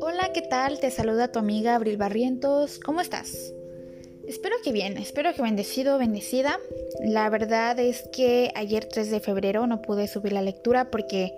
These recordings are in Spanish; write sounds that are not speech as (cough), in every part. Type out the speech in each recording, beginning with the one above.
Hola, ¿qué tal? Te saluda tu amiga Abril Barrientos. ¿Cómo estás? Espero que bien, espero que bendecido, bendecida. La verdad es que ayer 3 de febrero no pude subir la lectura porque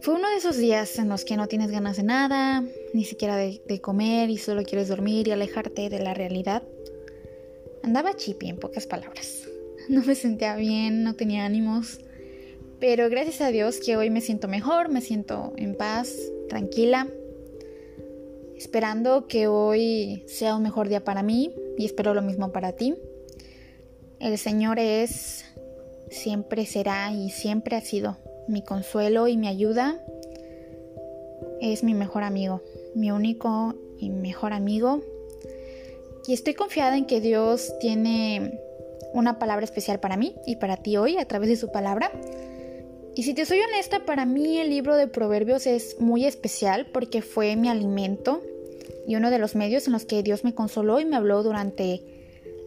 fue uno de esos días en los que no tienes ganas de nada, ni siquiera de, comer y solo quieres dormir y alejarte de la realidad. Andaba chipi en pocas palabras. (laughs) No me sentía bien, no tenía ánimos. Pero gracias a Dios que hoy me siento mejor, me siento en paz, tranquila, esperando que hoy sea un mejor día para mí y espero lo mismo para ti. El Señor es, siempre será y siempre ha sido mi consuelo y mi ayuda. Es mi mejor amigo, mi único y mejor amigo. Y estoy confiada en que Dios tiene una palabra especial para mí y para ti hoy a través de su palabra. Y si te soy honesta, para mí el libro de Proverbios es muy especial porque fue mi alimento y uno de los medios en los que Dios me consoló y me habló durante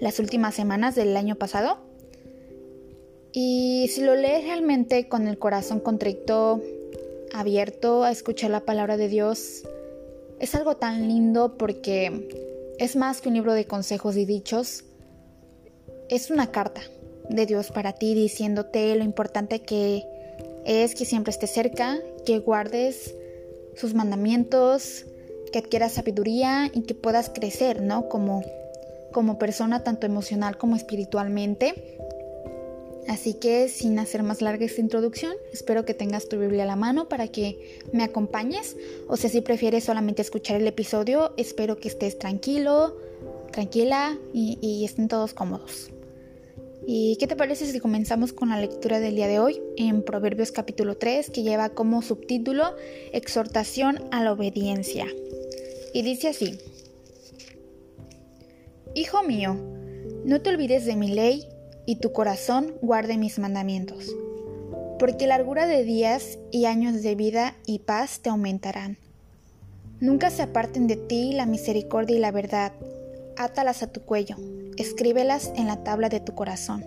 las últimas semanas del año pasado. Y si lo lees realmente con el corazón contrito, abierto a escuchar la palabra de Dios, es algo tan lindo porque es más que un libro de consejos y dichos, es una carta de Dios para ti diciéndote lo importante que es que siempre estés cerca, que guardes sus mandamientos, que adquieras sabiduría y que puedas crecer, ¿no? Como, como persona, tanto emocional como espiritualmente. Así que sin hacer más larga esta introducción, espero que tengas tu Biblia a la mano para que me acompañes. O sea, si prefieres solamente escuchar el episodio, espero que estés tranquilo, tranquila y, y estén todos cómodos. ¿Y qué te parece si comenzamos con la lectura del día de hoy en Proverbios capítulo 3 que lleva como subtítulo Exhortación a la obediencia? Y dice así, Hijo mío, no te olvides de mi ley y tu corazón guarde mis mandamientos, porque largura de días y años de vida y paz te aumentarán. Nunca se aparten de ti la misericordia y la verdad, átalas a tu cuello escríbelas en la tabla de tu corazón.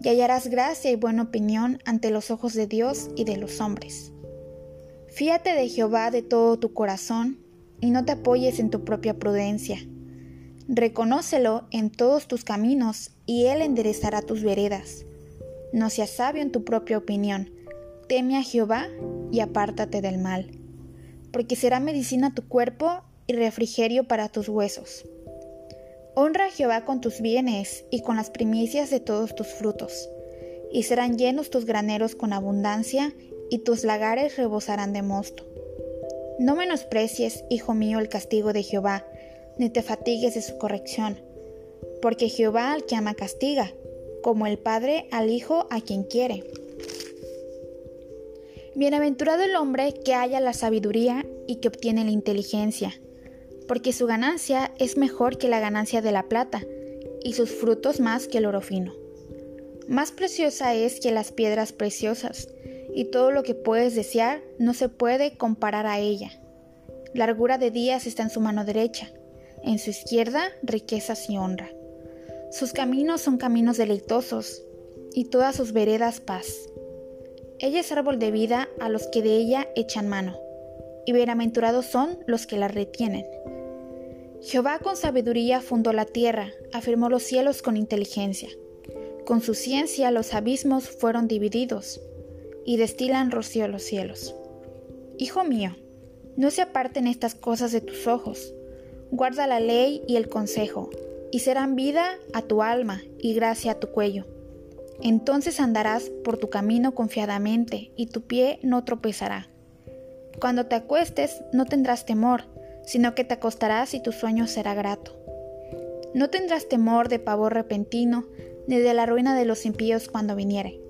Y hallarás gracia y buena opinión ante los ojos de Dios y de los hombres. Fíate de Jehová de todo tu corazón y no te apoyes en tu propia prudencia. Reconócelo en todos tus caminos y Él enderezará tus veredas. No seas sabio en tu propia opinión. Teme a Jehová y apártate del mal, porque será medicina tu cuerpo y refrigerio para tus huesos. Honra a Jehová con tus bienes y con las primicias de todos tus frutos, y serán llenos tus graneros con abundancia, y tus lagares rebosarán de mosto. No menosprecies, hijo mío, el castigo de Jehová, ni te fatigues de su corrección, porque Jehová al que ama castiga, como el Padre al Hijo a quien quiere. Bienaventurado el hombre que haya la sabiduría y que obtiene la inteligencia porque su ganancia es mejor que la ganancia de la plata, y sus frutos más que el oro fino. Más preciosa es que las piedras preciosas, y todo lo que puedes desear no se puede comparar a ella. Largura de días está en su mano derecha, en su izquierda riquezas y honra. Sus caminos son caminos deleitosos, y todas sus veredas paz. Ella es árbol de vida a los que de ella echan mano, y bienaventurados son los que la retienen. Jehová con sabiduría fundó la tierra, afirmó los cielos con inteligencia. Con su ciencia los abismos fueron divididos, y destilan rocío los cielos. Hijo mío, no se aparten estas cosas de tus ojos. Guarda la ley y el consejo, y serán vida a tu alma y gracia a tu cuello. Entonces andarás por tu camino confiadamente, y tu pie no tropezará. Cuando te acuestes no tendrás temor, sino que te acostarás y tu sueño será grato. No tendrás temor de pavor repentino, ni de la ruina de los impíos cuando viniere,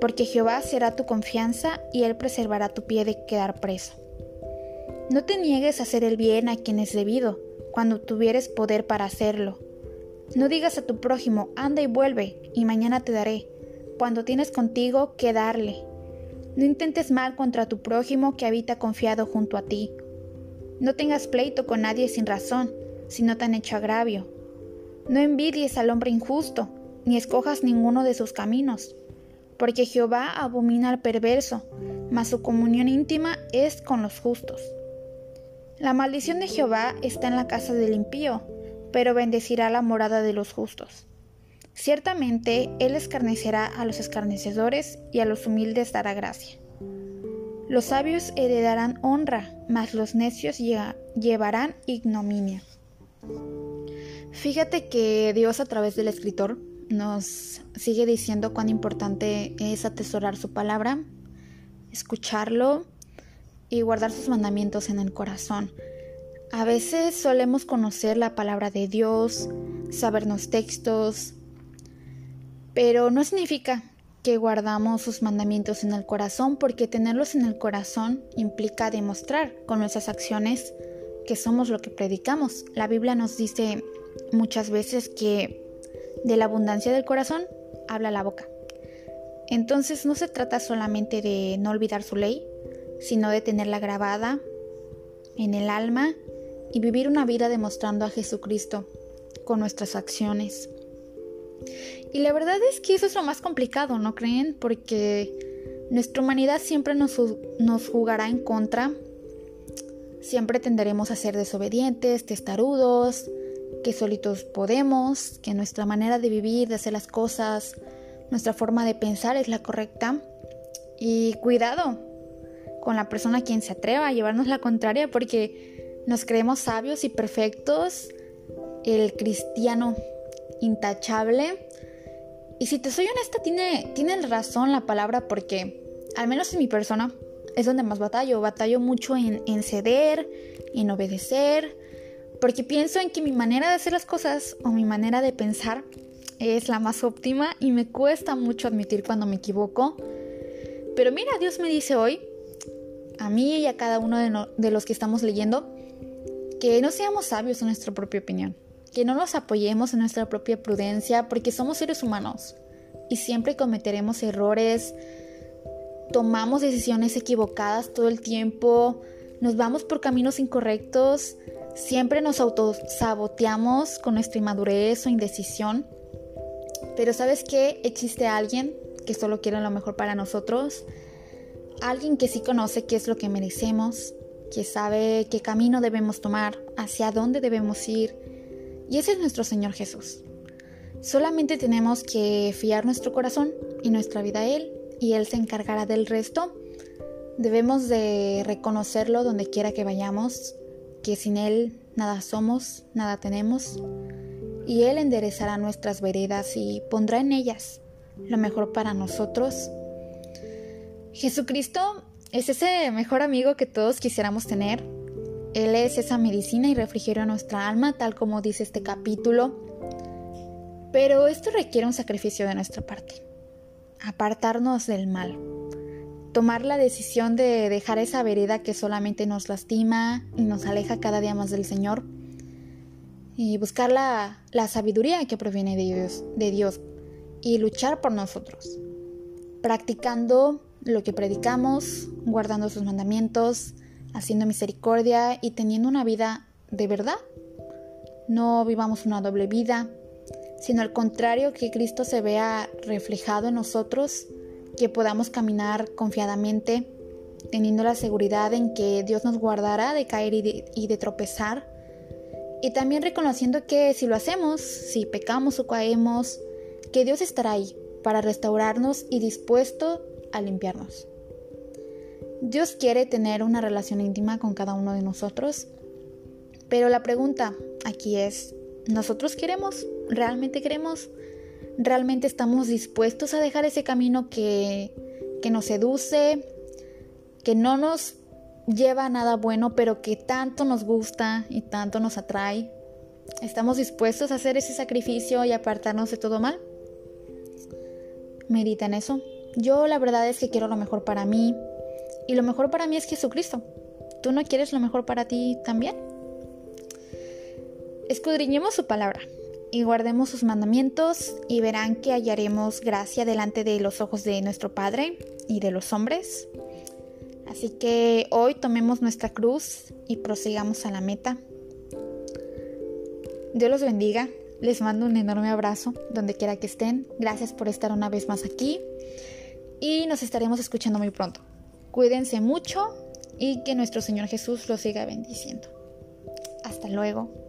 porque Jehová será tu confianza y él preservará tu pie de quedar preso. No te niegues a hacer el bien a quien es debido, cuando tuvieres poder para hacerlo. No digas a tu prójimo, anda y vuelve, y mañana te daré, cuando tienes contigo que darle. No intentes mal contra tu prójimo que habita confiado junto a ti, no tengas pleito con nadie sin razón, si no te han hecho agravio. No envidies al hombre injusto, ni escojas ninguno de sus caminos, porque Jehová abomina al perverso, mas su comunión íntima es con los justos. La maldición de Jehová está en la casa del impío, pero bendecirá la morada de los justos. Ciertamente Él escarnecerá a los escarnecedores y a los humildes dará gracia. Los sabios heredarán honra, mas los necios llevarán ignominia. Fíjate que Dios a través del escritor nos sigue diciendo cuán importante es atesorar su palabra, escucharlo y guardar sus mandamientos en el corazón. A veces solemos conocer la palabra de Dios, sabernos textos, pero no significa que guardamos sus mandamientos en el corazón porque tenerlos en el corazón implica demostrar con nuestras acciones que somos lo que predicamos. La Biblia nos dice muchas veces que de la abundancia del corazón habla la boca. Entonces no se trata solamente de no olvidar su ley, sino de tenerla grabada en el alma y vivir una vida demostrando a Jesucristo con nuestras acciones. Y la verdad es que eso es lo más complicado, ¿no creen? Porque nuestra humanidad siempre nos, nos jugará en contra. Siempre tenderemos a ser desobedientes, testarudos, que solitos podemos, que nuestra manera de vivir, de hacer las cosas, nuestra forma de pensar es la correcta. Y cuidado con la persona quien se atreva a llevarnos la contraria porque nos creemos sabios y perfectos, el cristiano intachable. Y si te soy honesta, tiene, razón la palabra porque, al menos en mi persona, es donde más batallo. Batallo mucho en, ceder, en obedecer, porque pienso en que mi manera de hacer las cosas o mi manera de pensar es la más óptima y me cuesta mucho admitir cuando me equivoco. Pero mira, Dios me dice hoy, a mí y a cada uno de los que estamos leyendo, que no seamos sabios en nuestra propia opinión, que no nos apoyemos en nuestra propia prudencia, porque somos seres humanos y siempre cometeremos errores, tomamos decisiones equivocadas todo el tiempo, nos vamos por caminos incorrectos Siempre nos autosaboteamos con nuestra inmadurez o indecisión. Pero sabes que existe alguien que solo quiere lo mejor para nosotros. Alguien que sí conoce qué es lo que merecemos, que sabe qué camino debemos tomar, hacia dónde debemos ir. Y ese es nuestro Señor Jesús. Solamente tenemos que fiar nuestro corazón y nuestra vida a Él y Él se encargará del resto. Debemos de reconocerlo donde quiera que vayamos, que sin Él nada somos, nada tenemos, y Él enderezará nuestras veredas y pondrá en ellas lo mejor para nosotros. Jesucristo es ese mejor amigo que todos quisiéramos tener. Él es esa medicina y refrigerio a nuestra alma, tal como dice este capítulo. Pero esto requiere un sacrificio de nuestra parte. Apartarnos del mal tomar la decisión de dejar esa vereda que solamente nos lastima y nos aleja cada día más del Señor y buscar la, sabiduría que proviene de Dios, de Dios y luchar por nosotros, practicando lo que predicamos, guardando sus mandamientos, haciendo misericordia y teniendo una vida de verdad. No vivamos una doble vida, sino al contrario, que Cristo se vea reflejado en nosotros que podamos caminar confiadamente, teniendo la seguridad en que Dios nos guardará de caer y de, tropezar. Y también reconociendo que si lo hacemos, si pecamos o caemos, que Dios estará ahí para restaurarnos y dispuesto a limpiarnos. Dios quiere tener una relación íntima con cada uno de nosotros, pero la pregunta aquí es, ¿nosotros queremos? ¿Realmente queremos? realmente estamos dispuestos a dejar ese camino que, que nos seduce, que no nos lleva a nada bueno, pero que tanto nos gusta y tanto nos atrae. ¿Estamos dispuestos a hacer ese sacrificio y apartarnos de todo mal? Medita en eso. Yo la verdad es que quiero lo mejor para mí y lo mejor para mí es Jesucristo. ¿Tú no quieres lo mejor para ti también? Escudriñemos su palabra y guardemos sus mandamientos y verán que hallaremos gracia delante de los ojos de nuestro Padre y de los hombres. Así que hoy tomemos nuestra cruz y prosigamos a la meta. Dios los bendiga. Les mando un enorme abrazo donde quiera que estén. Gracias por estar una vez más aquí. y nos estaremos escuchando muy pronto. Cuídense mucho y que nuestro Señor Jesús los siga bendiciendo. Hasta luego.